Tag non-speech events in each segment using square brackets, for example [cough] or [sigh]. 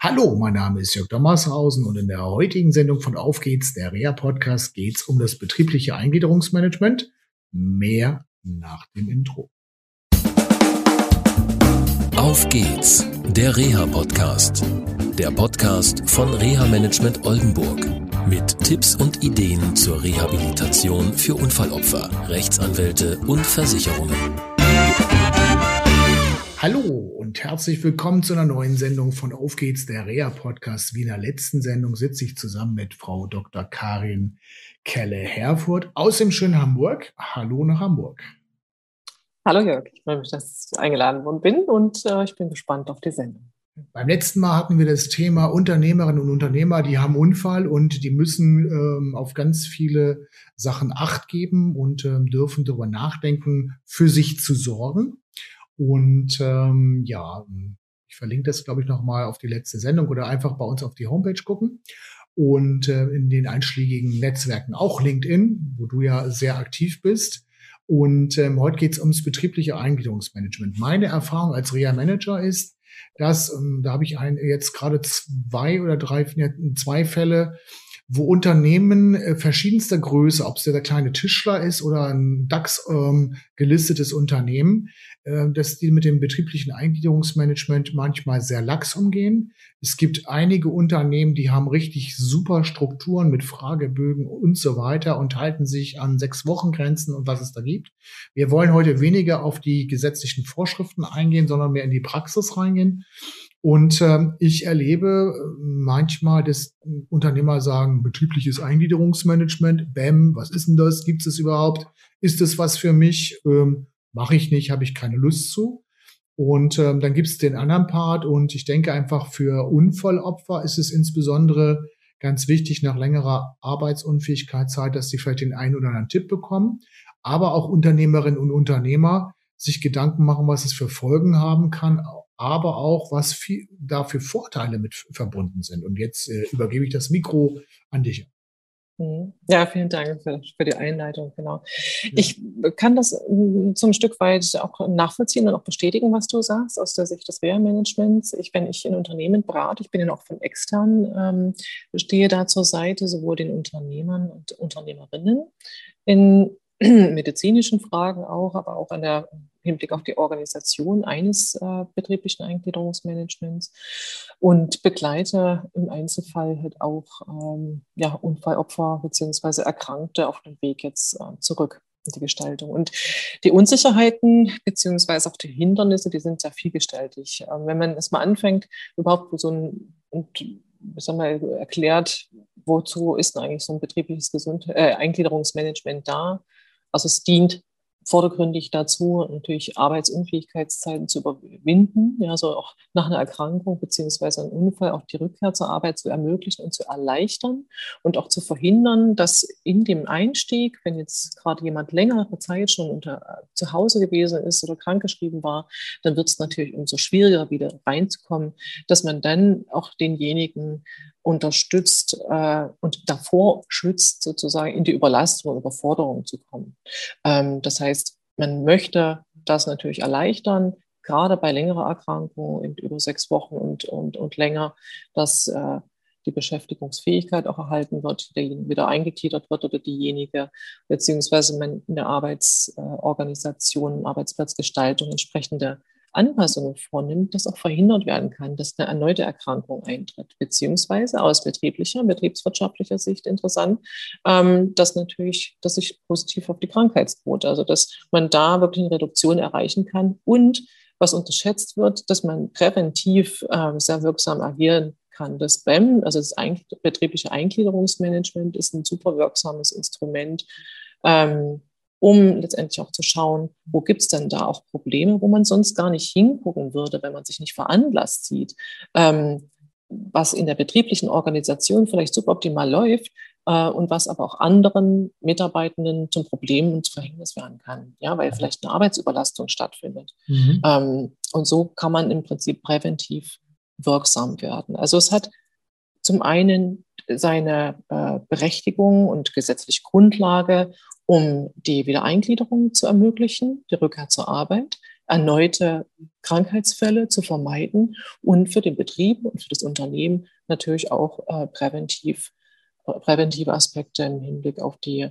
Hallo, mein Name ist Jörg Dommershausen und in der heutigen Sendung von Auf geht's, der Reha-Podcast, geht's um das betriebliche Eingliederungsmanagement. Mehr nach dem Intro. Auf geht's, der Reha-Podcast. Der Podcast von Reha-Management Oldenburg. Mit Tipps und Ideen zur Rehabilitation für Unfallopfer, Rechtsanwälte und Versicherungen. Hallo und herzlich willkommen zu einer neuen Sendung von Auf geht's, der Reha-Podcast. Wie in der letzten Sendung sitze ich zusammen mit Frau Dr. Karin Kelle-Herfurth aus dem schönen Hamburg. Hallo nach Hamburg. Hallo Jörg, ich freue mich, dass ich eingeladen worden bin und äh, ich bin gespannt auf die Sendung. Beim letzten Mal hatten wir das Thema Unternehmerinnen und Unternehmer, die haben Unfall und die müssen ähm, auf ganz viele Sachen Acht geben und ähm, dürfen darüber nachdenken, für sich zu sorgen. Und ähm, ja, ich verlinke das, glaube ich, nochmal auf die letzte Sendung oder einfach bei uns auf die Homepage gucken. Und äh, in den einschlägigen Netzwerken auch LinkedIn, wo du ja sehr aktiv bist. Und ähm, heute geht es ums betriebliche Eingliederungsmanagement. Meine Erfahrung als Reha-Manager ist, dass, ähm, da habe ich ein, jetzt gerade zwei oder drei, zwei Fälle, wo Unternehmen äh, verschiedenster Größe, ob es der kleine Tischler ist oder ein DAX ähm, gelistetes Unternehmen, äh, dass die mit dem betrieblichen Eingliederungsmanagement manchmal sehr lax umgehen. Es gibt einige Unternehmen, die haben richtig super Strukturen mit Fragebögen und so weiter und halten sich an sechs Wochen Grenzen und was es da gibt. Wir wollen heute weniger auf die gesetzlichen Vorschriften eingehen, sondern mehr in die Praxis reingehen. Und ähm, ich erlebe äh, manchmal, dass Unternehmer sagen, betriebliches Eingliederungsmanagement, BäM, was ist denn das? Gibt es überhaupt? Ist das was für mich? Ähm, Mache ich nicht, habe ich keine Lust zu. Und ähm, dann gibt es den anderen Part und ich denke einfach für Unfallopfer ist es insbesondere ganz wichtig nach längerer Arbeitsunfähigkeitszeit, dass sie vielleicht den einen oder anderen Tipp bekommen, aber auch Unternehmerinnen und Unternehmer sich Gedanken machen, was es für Folgen haben kann, aber auch, was viel, dafür Vorteile mit verbunden sind. Und jetzt äh, übergebe ich das Mikro an dich. Mhm. Ja, vielen Dank für, für die Einleitung. Genau. Ja. Ich kann das zum Stück weit auch nachvollziehen und auch bestätigen, was du sagst aus der Sicht des Reha-Managements. Ich, wenn ich in Unternehmen berate, ich bin ja auch von extern, ähm, stehe da zur Seite sowohl den Unternehmern und Unternehmerinnen in [clears throat] medizinischen Fragen auch, aber auch an der Hinblick auf die Organisation eines äh, betrieblichen Eingliederungsmanagements und begleite im Einzelfall halt auch ähm, ja, Unfallopfer bzw. Erkrankte auf dem Weg jetzt äh, zurück in die Gestaltung. Und die Unsicherheiten beziehungsweise auch die Hindernisse, die sind sehr vielgestaltig. Ähm, wenn man erstmal anfängt, überhaupt so ein, und, sag mal, erklärt, wozu ist eigentlich so ein betriebliches Gesund äh, Eingliederungsmanagement da? Also es dient vordergründig dazu, natürlich Arbeitsunfähigkeitszeiten zu überwinden, ja, also auch nach einer Erkrankung beziehungsweise einem Unfall auch die Rückkehr zur Arbeit zu ermöglichen und zu erleichtern und auch zu verhindern, dass in dem Einstieg, wenn jetzt gerade jemand längere Zeit schon unter, zu Hause gewesen ist oder krankgeschrieben war, dann wird es natürlich umso schwieriger, wieder reinzukommen, dass man dann auch denjenigen unterstützt äh, und davor schützt, sozusagen in die Überlastung und Überforderung zu kommen. Ähm, das heißt, man möchte das natürlich erleichtern, gerade bei längerer Erkrankung in über sechs Wochen und, und, und länger, dass äh, die Beschäftigungsfähigkeit auch erhalten wird, derjenige wieder eingegliedert wird oder diejenige, beziehungsweise man in der Arbeitsorganisation, Arbeitsplatzgestaltung entsprechende Anpassungen vornimmt, dass auch verhindert werden kann, dass eine erneute Erkrankung eintritt. Beziehungsweise aus betrieblicher, betriebswirtschaftlicher Sicht interessant, ähm, dass natürlich, dass sich positiv auf die Krankheitsquote, also dass man da wirklich eine Reduktion erreichen kann und was unterschätzt wird, dass man präventiv ähm, sehr wirksam agieren kann. Das BEM, also das betriebliche Eingliederungsmanagement, ist ein super wirksames Instrument, ähm, um letztendlich auch zu schauen, wo gibt es denn da auch Probleme, wo man sonst gar nicht hingucken würde, wenn man sich nicht veranlasst sieht, ähm, was in der betrieblichen Organisation vielleicht suboptimal läuft äh, und was aber auch anderen Mitarbeitenden zum Problem und zu Verhängnis werden kann, ja, weil vielleicht eine Arbeitsüberlastung stattfindet. Mhm. Ähm, und so kann man im Prinzip präventiv wirksam werden. Also es hat zum einen seine äh, Berechtigung und gesetzliche Grundlage um die Wiedereingliederung zu ermöglichen, die Rückkehr zur Arbeit. erneute Krankheitsfälle zu vermeiden und für den Betrieb und für das Unternehmen natürlich auch äh, präventiv, präventive Aspekte im Hinblick auf die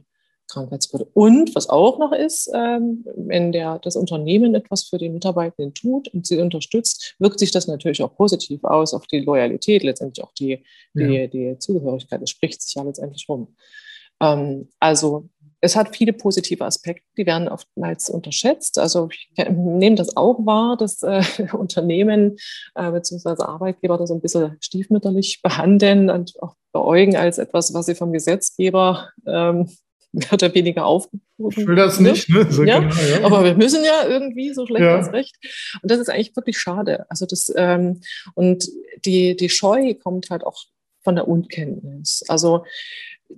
Krankheitsquote. Und was auch noch ist, ähm, wenn der, das Unternehmen etwas für die Mitarbeitenden tut und sie unterstützt, wirkt sich das natürlich auch positiv aus auf die Loyalität, letztendlich auch die, die, ja. die Zugehörigkeit. Das spricht sich ja letztendlich rum. Ähm, also es hat viele positive Aspekte, die werden oftmals unterschätzt. Also ich nehme das auch wahr, dass äh, [laughs] Unternehmen äh, bzw. Arbeitgeber das so ein bisschen stiefmütterlich [laughs] behandeln und auch beäugen als etwas, was sie vom Gesetzgeber ähm, [laughs] mehr oder weniger aufgerufen. Ich will das nicht, ne? So ja? Genau, ja? Aber wir müssen ja irgendwie so schlecht ja. als recht. Und das ist eigentlich wirklich schade. Also das, ähm, und die, die Scheu kommt halt auch von der Unkenntnis. Also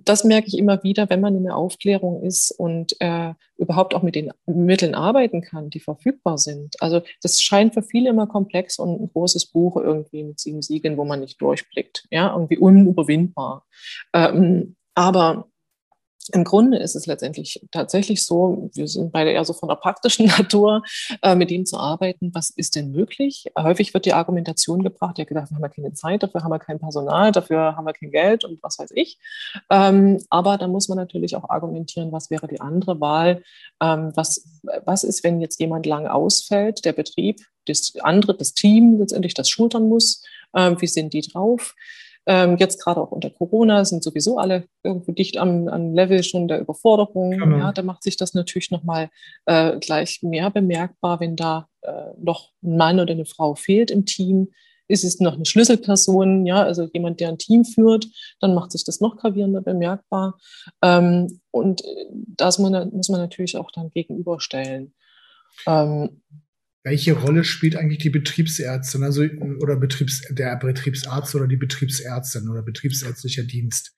das merke ich immer wieder, wenn man in der Aufklärung ist und äh, überhaupt auch mit den Mitteln arbeiten kann, die verfügbar sind. Also das scheint für viele immer komplex und ein großes Buch irgendwie mit sieben Siegeln, wo man nicht durchblickt, ja, irgendwie unüberwindbar. Ähm, aber im Grunde ist es letztendlich tatsächlich so, wir sind beide eher so von der praktischen [laughs] Natur, äh, mit dem zu arbeiten, was ist denn möglich? Häufig wird die Argumentation gebracht, ja, dafür haben wir keine Zeit, dafür haben wir kein Personal, dafür haben wir kein Geld und was weiß ich. Ähm, aber da muss man natürlich auch argumentieren, was wäre die andere Wahl? Ähm, was, was ist, wenn jetzt jemand lang ausfällt, der Betrieb, das andere, das Team letztendlich das schultern muss? Ähm, wie sind die drauf? Ähm, jetzt gerade auch unter Corona sind sowieso alle irgendwo dicht am, am Level schon der Überforderung. Genau. Ja, da macht sich das natürlich nochmal äh, gleich mehr bemerkbar, wenn da äh, noch ein Mann oder eine Frau fehlt im Team. Ist es noch eine Schlüsselperson, ja, also jemand, der ein Team führt, dann macht sich das noch gravierender bemerkbar. Ähm, und äh, das muss man, muss man natürlich auch dann gegenüberstellen. Ähm, welche Rolle spielt eigentlich die Betriebsärztin, also oder Betriebs, der Betriebsarzt oder die Betriebsärztin oder betriebsärztlicher Dienst?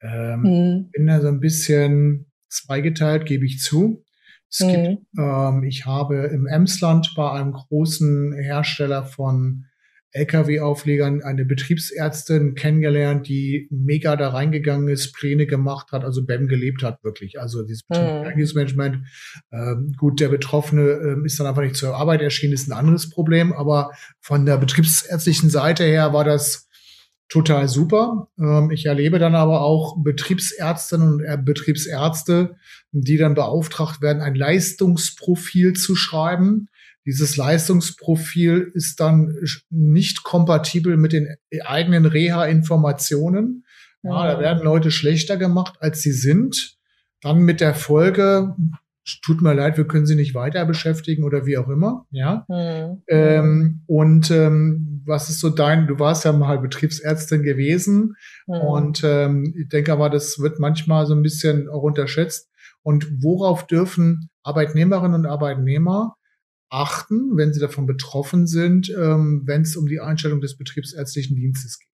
Ähm, mhm. Bin da so ein bisschen zweigeteilt, gebe ich zu. Es mhm. gibt, ähm, ich habe im Emsland bei einem großen Hersteller von Lkw-Auflegern eine Betriebsärztin kennengelernt, die mega da reingegangen ist, Pläne gemacht hat, also BEM gelebt hat, wirklich. Also dieses Betriebsmanagement. Mhm. Ähm, gut, der Betroffene ähm, ist dann einfach nicht zur Arbeit erschienen, ist ein anderes Problem, aber von der betriebsärztlichen Seite her war das total super. Ähm, ich erlebe dann aber auch Betriebsärztinnen und äh, Betriebsärzte, die dann beauftragt werden, ein Leistungsprofil zu schreiben dieses Leistungsprofil ist dann nicht kompatibel mit den eigenen Reha-Informationen. Ja, da werden Leute schlechter gemacht, als sie sind. Dann mit der Folge, tut mir leid, wir können sie nicht weiter beschäftigen oder wie auch immer. Ja. Mhm. Ähm, und ähm, was ist so dein, du warst ja mal Betriebsärztin gewesen mhm. und ähm, ich denke aber, das wird manchmal so ein bisschen auch unterschätzt. Und worauf dürfen Arbeitnehmerinnen und Arbeitnehmer achten, wenn sie davon betroffen sind, ähm, wenn es um die Einstellung des betriebsärztlichen Dienstes geht.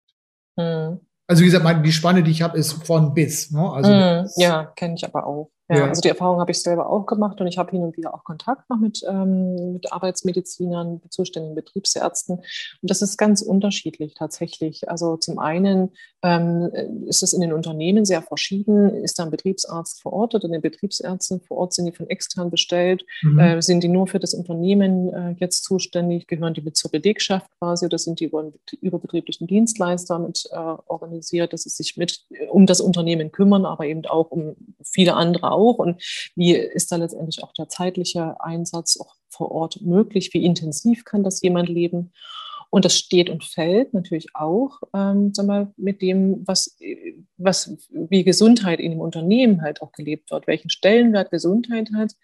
Mhm. Also wie gesagt, die Spanne, die ich habe, ist von bis. Ne? Also mhm. Ja, kenne ich aber auch. Ja, ja, also die Erfahrung habe ich selber auch gemacht und ich habe hin und wieder auch Kontakt noch mit, ähm, mit Arbeitsmedizinern, mit zuständigen Betriebsärzten. Und das ist ganz unterschiedlich tatsächlich. Also zum einen ähm, ist es in den Unternehmen sehr verschieden. Ist da ein Betriebsarzt vor Ort oder eine Betriebsärztin vor Ort? Sind die von extern bestellt? Mhm. Äh, sind die nur für das Unternehmen äh, jetzt zuständig? Gehören die mit zur Belegschaft quasi oder sind die über überbetrieblichen Dienstleister mit äh, organisiert, dass sie sich mit um das Unternehmen kümmern, aber eben auch um viele andere auch? Und wie ist da letztendlich auch der zeitliche Einsatz auch vor Ort möglich? Wie intensiv kann das jemand leben? Und das steht und fällt natürlich auch ähm, sag mal, mit dem, was, was, wie Gesundheit in dem Unternehmen halt auch gelebt wird, welchen Stellenwert Gesundheit hat.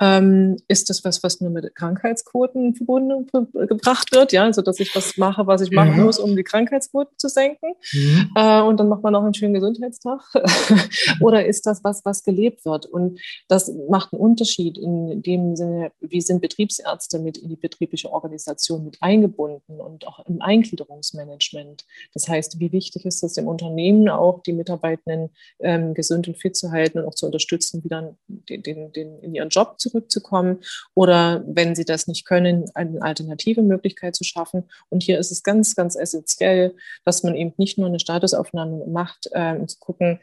Ähm, ist das was, was nur mit Krankheitsquoten verbunden gebracht wird? Ja, also dass ich was mache, was ich machen ja. muss, um die Krankheitsquoten zu senken. Mhm. Äh, und dann macht man auch einen schönen Gesundheitstag. [laughs] Oder ist das was, was gelebt wird? Und das macht einen Unterschied in dem Sinne, wie sind Betriebsärzte mit in die betriebliche Organisation mit eingebunden und und auch im Eingliederungsmanagement. Das heißt, wie wichtig ist es im Unternehmen auch, die Mitarbeitenden ähm, gesund und fit zu halten und auch zu unterstützen, wieder den, den, den, in ihren Job zurückzukommen oder wenn sie das nicht können, eine alternative Möglichkeit zu schaffen. Und hier ist es ganz, ganz essentiell, dass man eben nicht nur eine Statusaufnahme macht, äh, um zu gucken,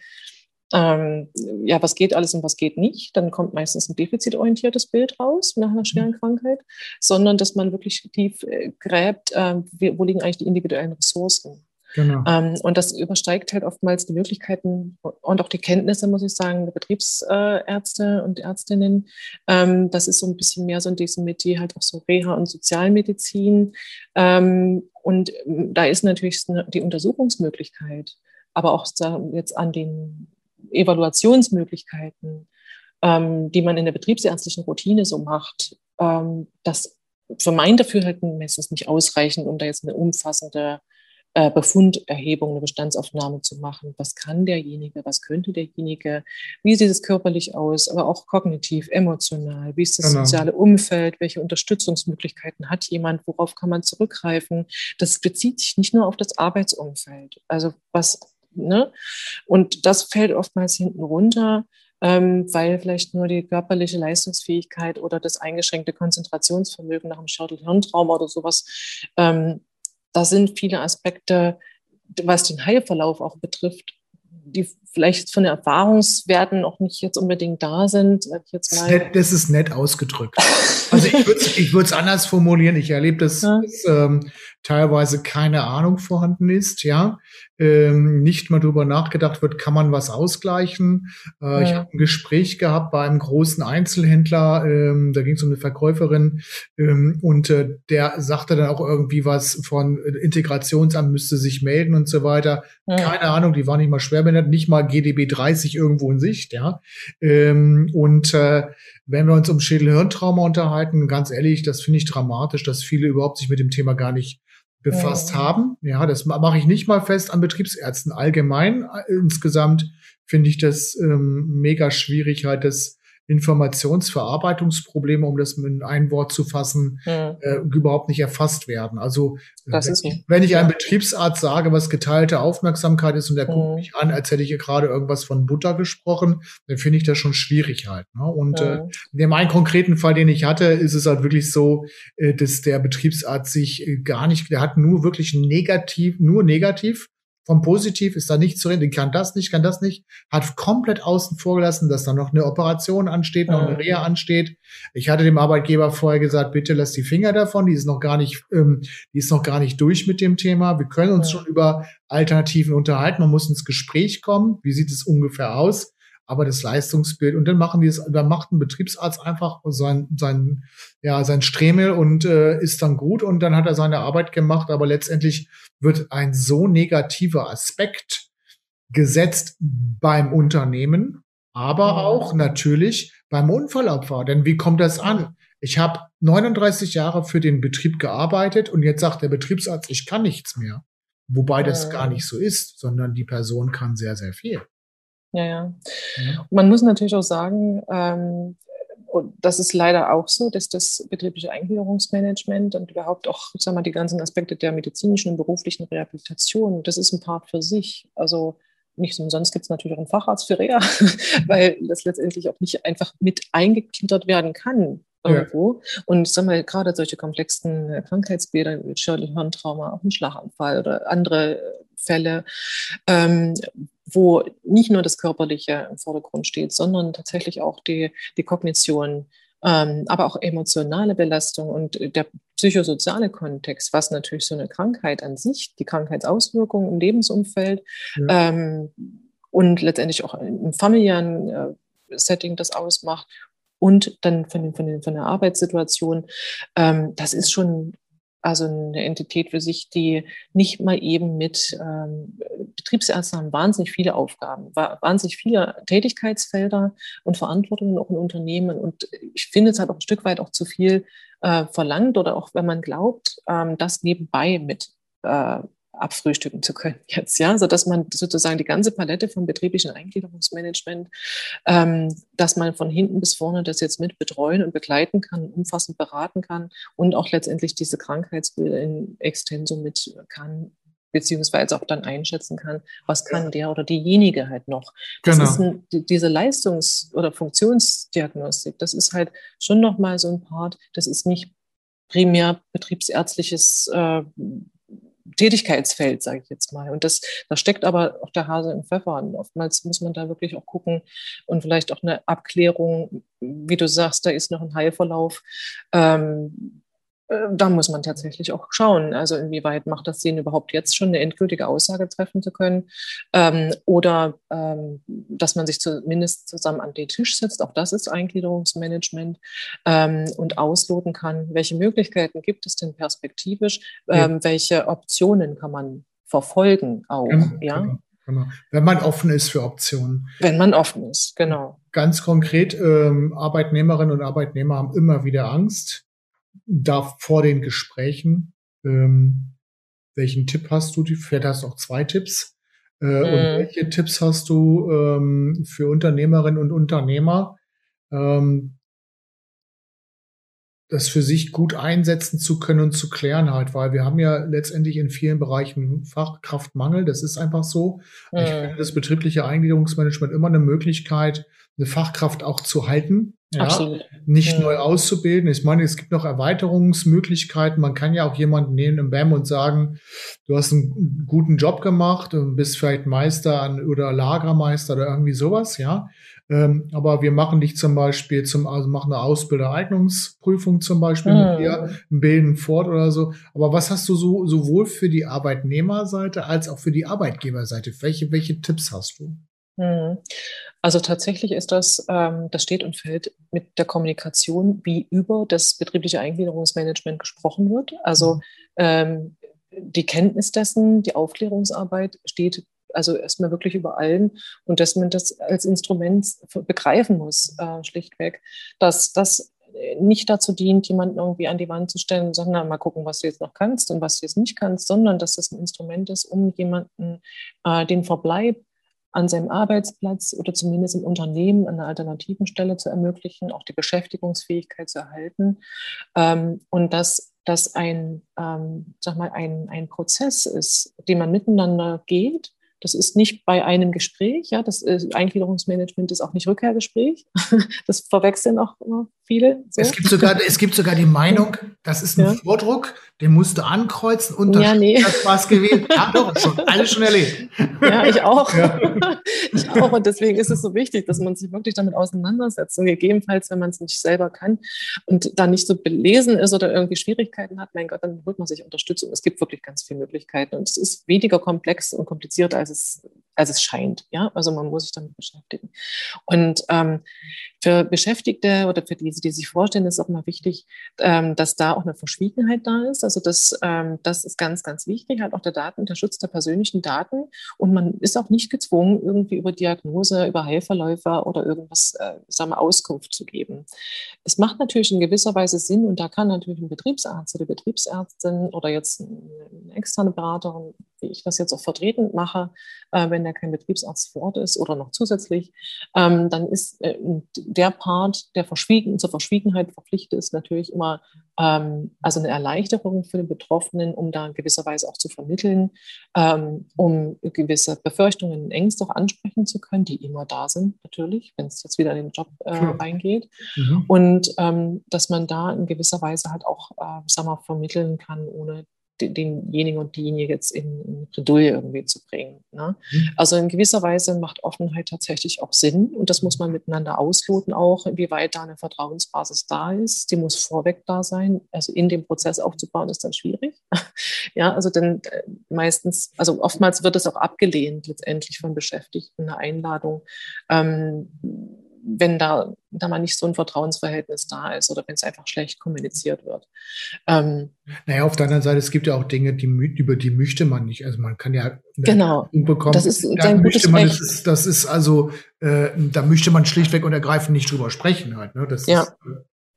ähm, ja, was geht alles und was geht nicht. Dann kommt meistens ein defizitorientiertes Bild raus nach einer schweren mhm. Krankheit, sondern dass man wirklich tief äh, gräbt, äh, wo liegen eigentlich die individuellen Ressourcen. Genau. Ähm, und das übersteigt halt oftmals die Möglichkeiten und auch die Kenntnisse, muss ich sagen, der Betriebsärzte und Ärztinnen. Ähm, das ist so ein bisschen mehr so in diesem Metier halt auch so Reha und Sozialmedizin. Ähm, und da ist natürlich die Untersuchungsmöglichkeit, aber auch jetzt an den Evaluationsmöglichkeiten, ähm, die man in der betriebsärztlichen Routine so macht, ähm, das für mein Dafürhalten meistens nicht ausreichend, um da jetzt eine umfassende äh, Befunderhebung, eine Bestandsaufnahme zu machen. Was kann derjenige, was könnte derjenige, wie sieht es körperlich aus, aber auch kognitiv, emotional, wie ist das genau. soziale Umfeld, welche Unterstützungsmöglichkeiten hat jemand, worauf kann man zurückgreifen. Das bezieht sich nicht nur auf das Arbeitsumfeld. Also was, ne? Und das fällt oftmals hinten runter. Ähm, weil vielleicht nur die körperliche Leistungsfähigkeit oder das eingeschränkte Konzentrationsvermögen nach einem Schädel-Hirntrauma oder sowas ähm, da sind viele Aspekte, was den Heilverlauf auch betrifft, die vielleicht von den Erfahrungswerten auch nicht jetzt unbedingt da sind. Jetzt mal. Das, ist nett, ausgedrückt. Also ich würde es ich anders formulieren. Ich erlebe das, ja. dass ähm, teilweise keine Ahnung vorhanden ist, ja. Ähm, nicht mal drüber nachgedacht wird, kann man was ausgleichen. Äh, ja. Ich habe ein Gespräch gehabt bei einem großen Einzelhändler, ähm, da ging es um eine Verkäuferin ähm, und äh, der sagte dann auch irgendwie was von Integrationsamt müsste sich melden und so weiter. Ja. Keine Ahnung, die war nicht mal schwerbehindert, nicht mal GDB 30 irgendwo in Sicht, ja. Ähm, und äh, wenn wir uns um Schädelhirntrauma unterhalten, ganz ehrlich, das finde ich dramatisch, dass viele überhaupt sich mit dem Thema gar nicht befasst ja. haben. Ja, das mache ich nicht mal fest an Betriebsärzten. Allgemein äh, insgesamt finde ich das ähm, mega schwierig, halt das Informationsverarbeitungsprobleme, um das in ein Wort zu fassen, mhm. äh, überhaupt nicht erfasst werden. Also wenn, wenn, ich einem Betriebsarzt sage, was geteilte Aufmerksamkeit ist und der mhm. guckt mich an, als hätte ich gerade irgendwas von Butter gesprochen, dann finde ich das schon schwierig halt. Ne? Und mhm. äh, in dem einen konkreten Fall, den ich hatte, ist es halt wirklich so, äh, dass der Betriebsarzt sich äh, gar nicht, der hat nur wirklich negativ, nur negativ vom Positiv ist da nichts zu reden, kann das nicht, kann das nicht, hat komplett außen vor gelassen, dass da noch eine Operation ansteht, noch eine Reha ansteht. Ich hatte dem Arbeitgeber vorher gesagt, bitte lass die Finger davon, die ist noch gar nicht, ähm, die ist noch gar nicht durch mit dem Thema. Wir können uns schon über Alternativen unterhalten, man muss ins Gespräch kommen. Wie sieht es ungefähr aus? Aber das Leistungsbild und dann machen die es, dann macht ein Betriebsarzt einfach sein, sein, ja, sein Stremel und äh, ist dann gut und dann hat er seine Arbeit gemacht, aber letztendlich wird ein so negativer Aspekt gesetzt beim Unternehmen, aber mhm. auch natürlich beim Unfallopfer. Denn wie kommt das an? Ich habe 39 Jahre für den Betrieb gearbeitet und jetzt sagt der Betriebsarzt, ich kann nichts mehr. Wobei das gar nicht so ist, sondern die Person kann sehr, sehr viel. Ja, ja. ja. Man muss natürlich auch sagen, ähm, und das ist leider auch so, dass das betriebliche Eingliederungsmanagement und überhaupt auch sagen wir, die ganzen Aspekte der medizinischen und beruflichen Rehabilitation, das ist ein Part für sich. Also nicht umsonst gibt es natürlich auch einen Facharzt für Reha, [laughs] weil das letztendlich auch nicht einfach mit eingegliedert werden kann irgendwo. Ja. Und sag mal, gerade solche komplexen Krankheitsbilder wie Schädel-Hirntrauma, auch ein Schlaganfall oder andere Fälle, ähm, wo nicht nur das Körperliche im Vordergrund steht, sondern tatsächlich auch die, die Kognition, ähm, aber auch emotionale Belastung und der psychosoziale Kontext, was natürlich so eine Krankheit an sich, die Krankheitsauswirkungen im Lebensumfeld ja. ähm, und letztendlich auch im familiären äh, Setting das ausmacht und dann von, den, von, den, von der Arbeitssituation, ähm, das ist schon also eine Entität für sich, die nicht mal eben mit ähm, Betriebsärzten haben wahnsinnig viele Aufgaben, wahnsinnig viele Tätigkeitsfelder und Verantwortungen auch in Unternehmen. Und ich finde, es hat auch ein Stück weit auch zu viel äh, verlangt oder auch wenn man glaubt, ähm, das nebenbei mit äh, abfrühstücken zu können [laughs] jetzt, ja, so dass man sozusagen die ganze Palette von betrieblichen Eingliederungsmanagement, ähm, dass man von hinten bis vorne das jetzt mit betreuen und begleiten kann, umfassend beraten kann und auch letztendlich diese Krankheitsbilder in Extenso mit kann beziehungsweise auch dann einschätzen kann, was kann der oder diejenige halt noch. Das genau. ist ein, diese Leistungs- oder Funktionsdiagnostik, das ist halt schon nochmal so ein Part, das ist nicht primär betriebsärztliches äh, Tätigkeitsfeld, sage ich jetzt mal. Und das, da steckt aber auch der Hase im Pfeffer. Und oftmals muss man da wirklich auch gucken und vielleicht auch eine Abklärung, wie du sagst, da ist noch ein Heilverlauf. Ähm, äh, da muss man tatsächlich auch schauen. Also inwieweit macht das Sinn, überhaupt jetzt schon eine endgültige Aussage treffen zu können? Ähm, oder ähm, dass man sich zumindest zusammen an den Tisch setzt, auch das ist Eingliederungsmanagement, ähm, und ausloten kann, welche Möglichkeiten gibt es denn perspektivisch, ja. Ähm, welche Optionen kann man verfolgen auch. Genau, ja? Genau. Genau. Wenn man offen ist für Optionen. Wenn man offen ist, genau. Ganz konkret, ähm, Arbeitnehmerinnen und Arbeitnehmer haben immer wieder Angst, da vor den Gesprächen, ähm, welchen Tipp hast du? Vielleicht hast du auch zwei Tipps. Äh, mhm. Und welche Tipps hast du ähm, für Unternehmerinnen und Unternehmer, ähm, das für sich gut einsetzen zu können und zu klären halt, weil wir haben ja letztendlich in vielen Bereichen Fachkraftmangel, das ist einfach so. Mhm. Ich finde das betriebliche Eingliederungsmanagement immer eine Möglichkeit, eine Fachkraft auch zu halten, ja, Absolut. nicht ja. neu auszubilden. Ich meine, es gibt noch Erweiterungsmöglichkeiten. Man kann ja auch jemanden nehmen im BAM und sagen, du hast einen guten Job gemacht und bist vielleicht Meister an, oder Lagermeister oder irgendwie sowas, ja. Ähm, aber wir machen dich zum Beispiel zum, also machen eine Ausbildereignungsprüfung zum Beispiel mhm. mit dir, bilden fort oder so. Aber was hast du so, sowohl für die Arbeitnehmerseite als auch für die Arbeitgeberseite? Welche, welche Tipps hast du? Mhm. Also tatsächlich ist das, ähm, das steht und fällt mit der Kommunikation, wie über das betriebliche Eingliederungsmanagement gesprochen wird. Also mhm. ähm, die Kenntnis dessen, die Aufklärungsarbeit steht also erstmal wirklich über allen und dass man das als Instrument begreifen muss, äh, schlichtweg, dass das nicht dazu dient, jemanden irgendwie an die Wand zu stellen und sagen, na, mal gucken, was du jetzt noch kannst und was du jetzt nicht kannst, sondern dass das ein Instrument ist, um jemanden äh, den Verbleib an seinem Arbeitsplatz oder zumindest im Unternehmen an einer alternativen Stelle zu ermöglichen, auch die Beschäftigungsfähigkeit zu erhalten. Ähm, und dass das ein, ähm, sag mal, ein, ein Prozess ist, den man miteinander geht das ist nicht bei einem Gespräch, ja, das ist, Eingliederungsmanagement ist auch nicht Rückkehrgespräch. [laughs] Das verwechseln auch immer viele. So. Es, gibt sogar, es gibt sogar die Meinung, das ist ein ja. Vordruck, den musst du ankreuzen und ja, nee. das war's gewesen. Ja, doch, [laughs] schon, alles schon erlebt. Ja, ich auch. Ja. [laughs] Ich auch. Und deswegen ist es so wichtig, dass man sich wirklich damit auseinandersetzt. Und gegebenenfalls, wenn man es nicht selber kann und da nicht so belesen ist oder irgendwie Schwierigkeiten hat, mein Gott, dann holt man sich Unterstützung. Es gibt wirklich ganz viele Möglichkeiten. Und es ist weniger komplex und kompliziert, als es, als es scheint. Ja, also man muss sich damit beschäftigen. Und ähm, für Beschäftigte oder für diese, die sich vorstellen, ist auch mal wichtig, ähm, dass da auch eine Verschwiegenheit da ist. Also das, ähm, das ist ganz, ganz wichtig, halt auch der Daten, der Schutz der persönlichen Daten. Und man ist auch nicht gezwungen, irgendwie über Diagnose, über Heilverläufe oder irgendwas, äh, sagen wir, Auskunft zu geben. Es macht natürlich in gewisser Weise Sinn und da kann natürlich ein Betriebsarzt oder Betriebsärztin oder jetzt eine externe Beraterin, wie ich das jetzt auch vertretend mache, äh, wenn da kein Betriebsarzt vor Ort ist oder noch zusätzlich, ähm, dann ist äh, der Part, der verschwiegen, zur Verschwiegenheit verpflichtet ist, natürlich immer ähm, also eine Erleichterung für den Betroffenen, um da in gewisser Weise auch zu vermitteln, ähm, um gewisse Befürchtungen und Ängste auch ansprechen zu können, die immer da sind, natürlich, wenn es jetzt wieder in den Job äh, reingeht. Mhm. Und ähm, dass man da in gewisser Weise halt auch, äh, sag mal, vermitteln kann, ohne denjenigen und diejenige jetzt in, in Bredouille irgendwie zu bringen. Ne? Mhm. Also in gewisser Weise macht Offenheit tatsächlich auch Sinn und das muss man miteinander ausloten auch, inwieweit da eine Vertrauensbasis da ist. Die muss vorweg da sein. Also in dem Prozess aufzubauen ist dann schwierig. [laughs] ja, also denn äh, meistens, also oftmals wird es auch abgelehnt letztendlich von Beschäftigten eine Einladung. Ähm, wenn da, da mal nicht so ein Vertrauensverhältnis da ist oder wenn es einfach schlecht kommuniziert wird. Ähm, naja, auf der anderen Seite, es gibt ja auch Dinge, die, über die möchte man nicht. Also man kann ja genau. bekommen. Das ist da ein gutes man, Recht. Das ist, das ist also, äh, da möchte man schlichtweg und ergreifend nicht drüber sprechen halt. Ne? Das ja. Ist,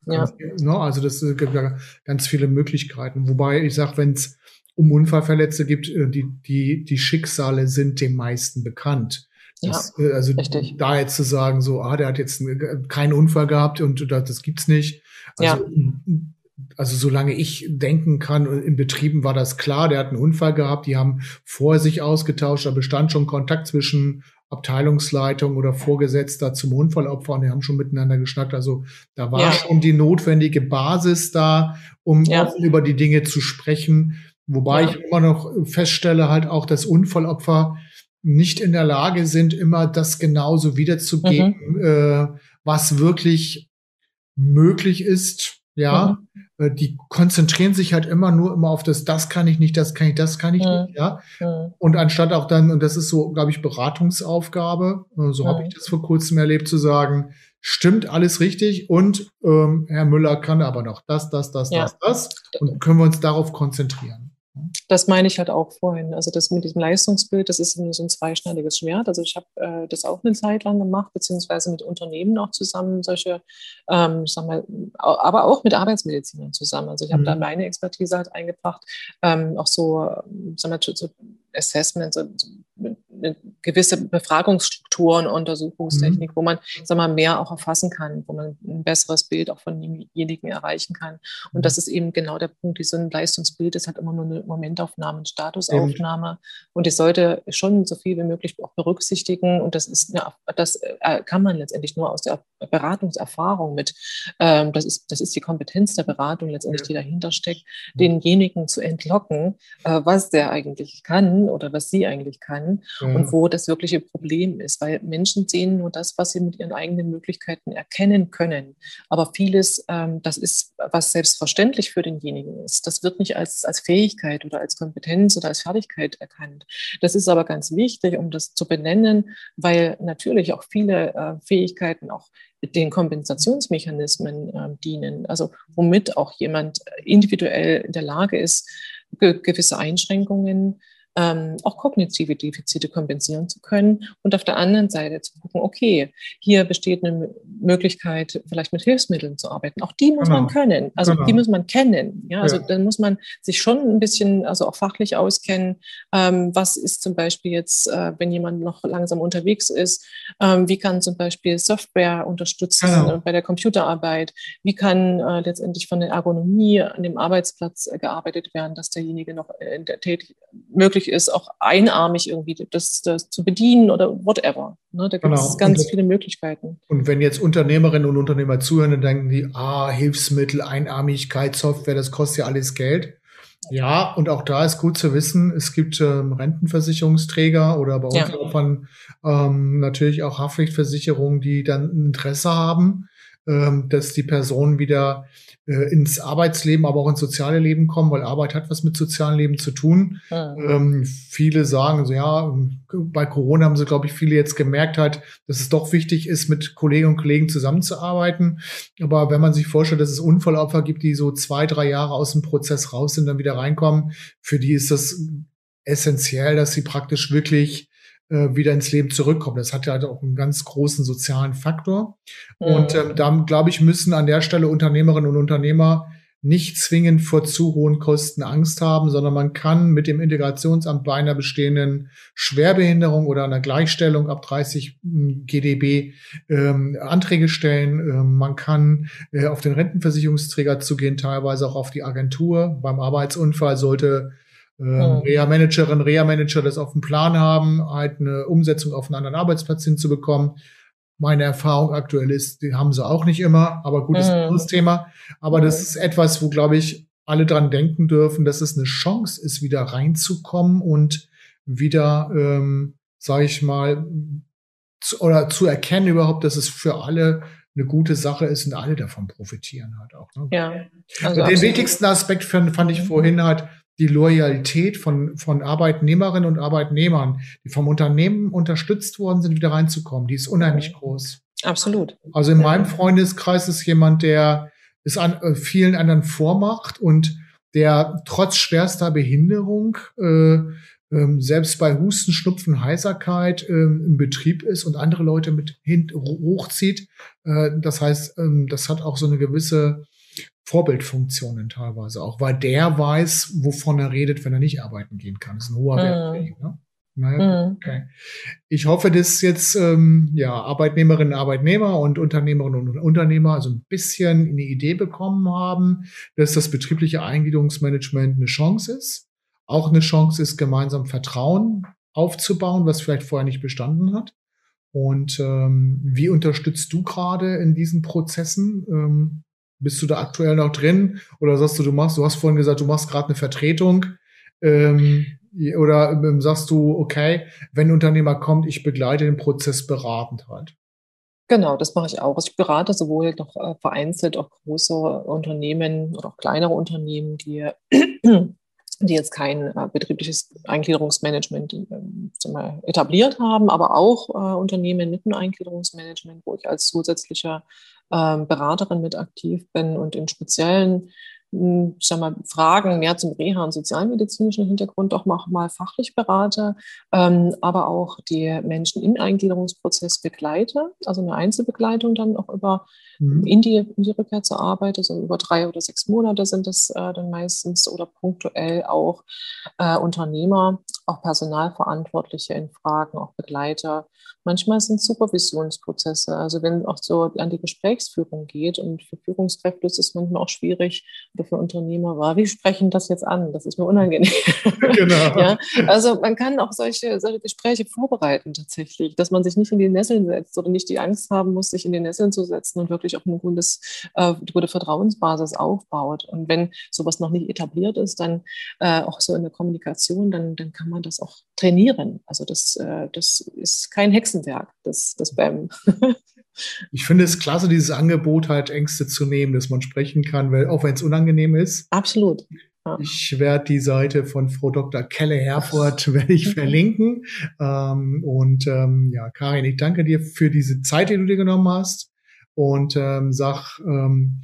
äh, ja. Ne? Also das äh, gibt ja ganz viele Möglichkeiten. Wobei ich sage, wenn es um Unfallverletzte gibt, äh, die, die, die Schicksale sind den meisten bekannt. Das, ja, äh, also richtig. da jetzt zu sagen, so, ah, der hat jetzt keinen Unfall gehabt und das gibt's nicht. Also, ja. also solange ich denken kann, in Betrieben war das klar, der hat einen Unfall gehabt, die haben vor sich ausgetauscht, da bestand schon Kontakt zwischen Abteilungsleitung oder Vorgesetzter zum Unfallopfer und die haben schon miteinander geschnackt. Also da war ja. schon die notwendige Basis da, um ja. offen über die Dinge zu sprechen. Wobei ich immer noch feststelle, halt auch, dass Unfallopfer nicht in der Lage sind, immer das genauso wiederzugeben, mhm. äh, was wirklich möglich ist. Ja, mhm. äh, die konzentrieren sich halt immer nur immer auf das, das kann ich nicht, das kann ich, das kann ich mhm. nicht, ja. Mhm. Und anstatt auch dann, und das ist so, glaube ich, Beratungsaufgabe, äh, so habe ich das vor kurzem erlebt, zu sagen, stimmt alles richtig und ähm, Herr Müller kann aber noch das, das, das, ja. das, das und können wir uns darauf konzentrieren. Das meine ich halt auch vorhin. Also das mit diesem Leistungsbild, das ist so ein zweischneidiges Schwert. Also ich habe äh, das auch eine Zeit lang gemacht, beziehungsweise mit Unternehmen auch zusammen solche, ähm, ich sag mal, aber auch mit Arbeitsmedizinern zusammen. Also ich habe mhm. da meine Expertise halt eingebracht, ähm, auch so, sag mal, so Assessment, so, gewisse Befragungsstrukturen, Untersuchungstechnik, mhm. wo man, sag mal, mehr auch erfassen kann, wo man ein besseres Bild auch von demjenigen erreichen kann. Und mhm. das ist eben genau der Punkt. So ein Leistungsbild ist halt immer nur eine Momentaufnahme, eine Statusaufnahme. Und die sollte schon so viel wie möglich auch berücksichtigen. Und das ist, eine, das äh, kann man letztendlich nur aus der Beratungserfahrung mit, ähm, das ist, das ist die Kompetenz der Beratung letztendlich, die dahinter steckt, denjenigen zu entlocken, äh, was der eigentlich kann oder was sie eigentlich kann mhm. und wo das wirkliche Problem ist, weil Menschen sehen nur das, was sie mit ihren eigenen Möglichkeiten erkennen können. Aber vieles, ähm, das ist, was selbstverständlich für denjenigen ist, das wird nicht als, als Fähigkeit oder als Kompetenz oder als Fertigkeit erkannt. Das ist aber ganz wichtig, um das zu benennen, weil natürlich auch viele äh, Fähigkeiten auch den Kompensationsmechanismen äh, dienen, also womit auch jemand individuell in der Lage ist, ge gewisse Einschränkungen ähm, auch kognitive Defizite kompensieren zu können und auf der anderen Seite zu gucken, okay, hier besteht eine Möglichkeit, vielleicht mit Hilfsmitteln zu arbeiten. Auch die muss genau. man können, also genau. die muss man kennen. Ja, also ja. dann muss man sich schon ein bisschen, also auch fachlich auskennen. Ähm, was ist zum Beispiel jetzt, äh, wenn jemand noch langsam unterwegs ist, ähm, wie kann zum Beispiel Software unterstützen genau. bei der Computerarbeit? Wie kann äh, letztendlich von der Ergonomie an dem Arbeitsplatz äh, gearbeitet werden, dass derjenige noch in der Tätigkeit möglich ist, auch einarmig irgendwie das, das zu bedienen oder whatever. Ne, da gibt es genau. ganz und, viele Möglichkeiten. Und wenn jetzt Unternehmerinnen und Unternehmer zuhören, dann denken die, ah, Hilfsmittel, Einarmigkeit, Software, das kostet ja alles Geld. Ja, und auch da ist gut zu wissen, es gibt ähm, Rentenversicherungsträger oder bei uns ja. auch von ähm, natürlich auch Haftpflichtversicherungen, die dann Interesse haben, ähm, dass die Person wieder äh, ins Arbeitsleben, aber auch ins soziale Leben kommen, weil Arbeit hat was mit sozialem Leben zu tun. Mhm. Ähm, viele sagen so, ja, bei Corona haben sie, glaube ich, viele jetzt gemerkt halt, dass es doch wichtig ist, mit Kolleginnen und Kollegen zusammenzuarbeiten. Aber wenn man sich vorstellt, dass es Unfallopfer gibt, die so zwei, drei Jahre aus dem Prozess raus sind, dann wieder reinkommen, für die ist das essentiell, dass sie praktisch wirklich äh, wieder ins Leben zurückkommen. Das hat ja halt auch einen ganz großen sozialen Faktor. Mhm. Und ähm, da, glaube ich, müssen an der Stelle Unternehmerinnen und Unternehmer nicht zwingend vor zu hohen Kosten Angst haben, sondern man kann mit dem Integrationsamt bei einer bestehenden Schwerbehinderung oder einer Gleichstellung ab 30 hm, GDB ähm, Anträge stellen. Ähm, man kann äh, auf den Rentenversicherungsträger zugehen, teilweise auch auf die Agentur. Beim Arbeitsunfall sollte ähm, oh. Reha-Managerin, Reha-Manager das auf dem Plan haben, halt eine Umsetzung auf einen anderen Arbeitsplatz hinzubekommen. Meine Erfahrung aktuell ist, die haben sie auch nicht immer, aber gut, ist ein anderes Thema. Aber das ist etwas, wo, glaube ich, alle dran denken dürfen, dass es eine Chance ist, wieder reinzukommen und wieder, ähm, sage ich mal, zu, oder zu erkennen überhaupt, dass es für alle eine gute Sache ist und alle davon profitieren halt auch. Ne? Ja. Also den wichtigsten Aspekt fand, fand ich vorhin halt, die Loyalität von, von Arbeitnehmerinnen und Arbeitnehmern, die vom Unternehmen unterstützt worden sind, wieder reinzukommen. Die ist unheimlich groß. Absolut. Also in meinem Freundeskreis ist jemand, der es an äh, vielen anderen vormacht und der trotz schwerster Behinderung äh, ähm, selbst bei Husten, Schnupfen, Heiserkeit ähm, im Betrieb ist und andere Leute mit hin hochzieht. Äh, das heißt, ähm, das hat auch so eine gewisse Vorbildfunktionen teilweise auch, weil der weiß, wovon er redet, wenn er nicht arbeiten gehen kann. Das ist ein hoher Wert für ihn. Ne? Naja, mhm. okay. Ich hoffe, dass jetzt ähm, ja, Arbeitnehmerinnen, Arbeitnehmer und Unternehmerinnen und Unternehmer also ein bisschen eine Idee bekommen haben, dass das betriebliche Eingliederungsmanagement eine Chance ist. Auch eine Chance ist, gemeinsam Vertrauen aufzubauen, was vielleicht vorher nicht bestanden hat. Und ähm, wie unterstützt du gerade in diesen Prozessen? Ähm, bist du da aktuell noch drin? Oder sagst du, du machst, du hast vorhin gesagt, du machst gerade eine Vertretung. Ähm, oder ähm, sagst du, okay, wenn ein Unternehmer kommt, ich begleite den Prozess beratend halt? Genau, das mache ich auch. Also ich berate sowohl noch äh, vereinzelt auch große Unternehmen oder auch kleinere Unternehmen, die, die jetzt kein äh, betriebliches Eingliederungsmanagement äh, etabliert haben, aber auch äh, Unternehmen mit einem Eingliederungsmanagement, wo ich als zusätzliche ähm, Beraterin mit aktiv bin und in speziellen ich sag mal, Fragen mehr zum Reha- und sozialmedizinischen Hintergrund auch mal, fachlich berate, ähm, aber auch die Menschen im Eingliederungsprozess begleite, also eine Einzelbegleitung dann auch über mhm. in, die, in die Rückkehr zur Arbeit, also über drei oder sechs Monate sind es äh, dann meistens oder punktuell auch äh, Unternehmer, auch Personalverantwortliche in Fragen, auch Begleiter. Manchmal sind es Supervisionsprozesse, also wenn auch so an die Gesprächsführung geht und für Führungskräfte ist es manchmal auch schwierig, oder für Unternehmer war, wie sprechen das jetzt an? Das ist mir unangenehm. [laughs] Genau. [laughs] ja? Also man kann auch solche, solche Gespräche vorbereiten tatsächlich, dass man sich nicht in die Nesseln setzt oder nicht die Angst haben muss, sich in die Nesseln zu setzen und wirklich auch eine gutes, äh, gute Vertrauensbasis aufbaut. Und wenn sowas noch nicht etabliert ist, dann äh, auch so in der Kommunikation, dann, dann kann man das auch trainieren. Also das, äh, das ist kein Hexenwerk, das, das BAM. [laughs] Ich finde es klasse, dieses Angebot halt Ängste zu nehmen, dass man sprechen kann, weil, auch wenn es unangenehm ist. Absolut. Ich werde die Seite von Frau Dr. Kelle Herford [laughs] werde ich verlinken. Ähm, und ähm, ja, Karin, ich danke dir für diese Zeit, die du dir genommen hast. Und ähm, sag, ähm,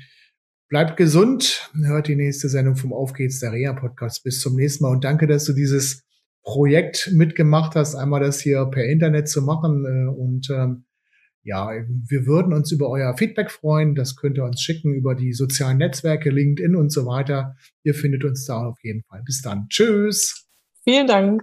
bleibt gesund, hört die nächste Sendung vom Auf geht's der Reha Podcast. Bis zum nächsten Mal und danke, dass du dieses Projekt mitgemacht hast, einmal das hier per Internet zu machen äh, und ähm, ja, wir würden uns über euer Feedback freuen. Das könnt ihr uns schicken über die sozialen Netzwerke, LinkedIn und so weiter. Ihr findet uns da auf jeden Fall. Bis dann. Tschüss. Vielen Dank.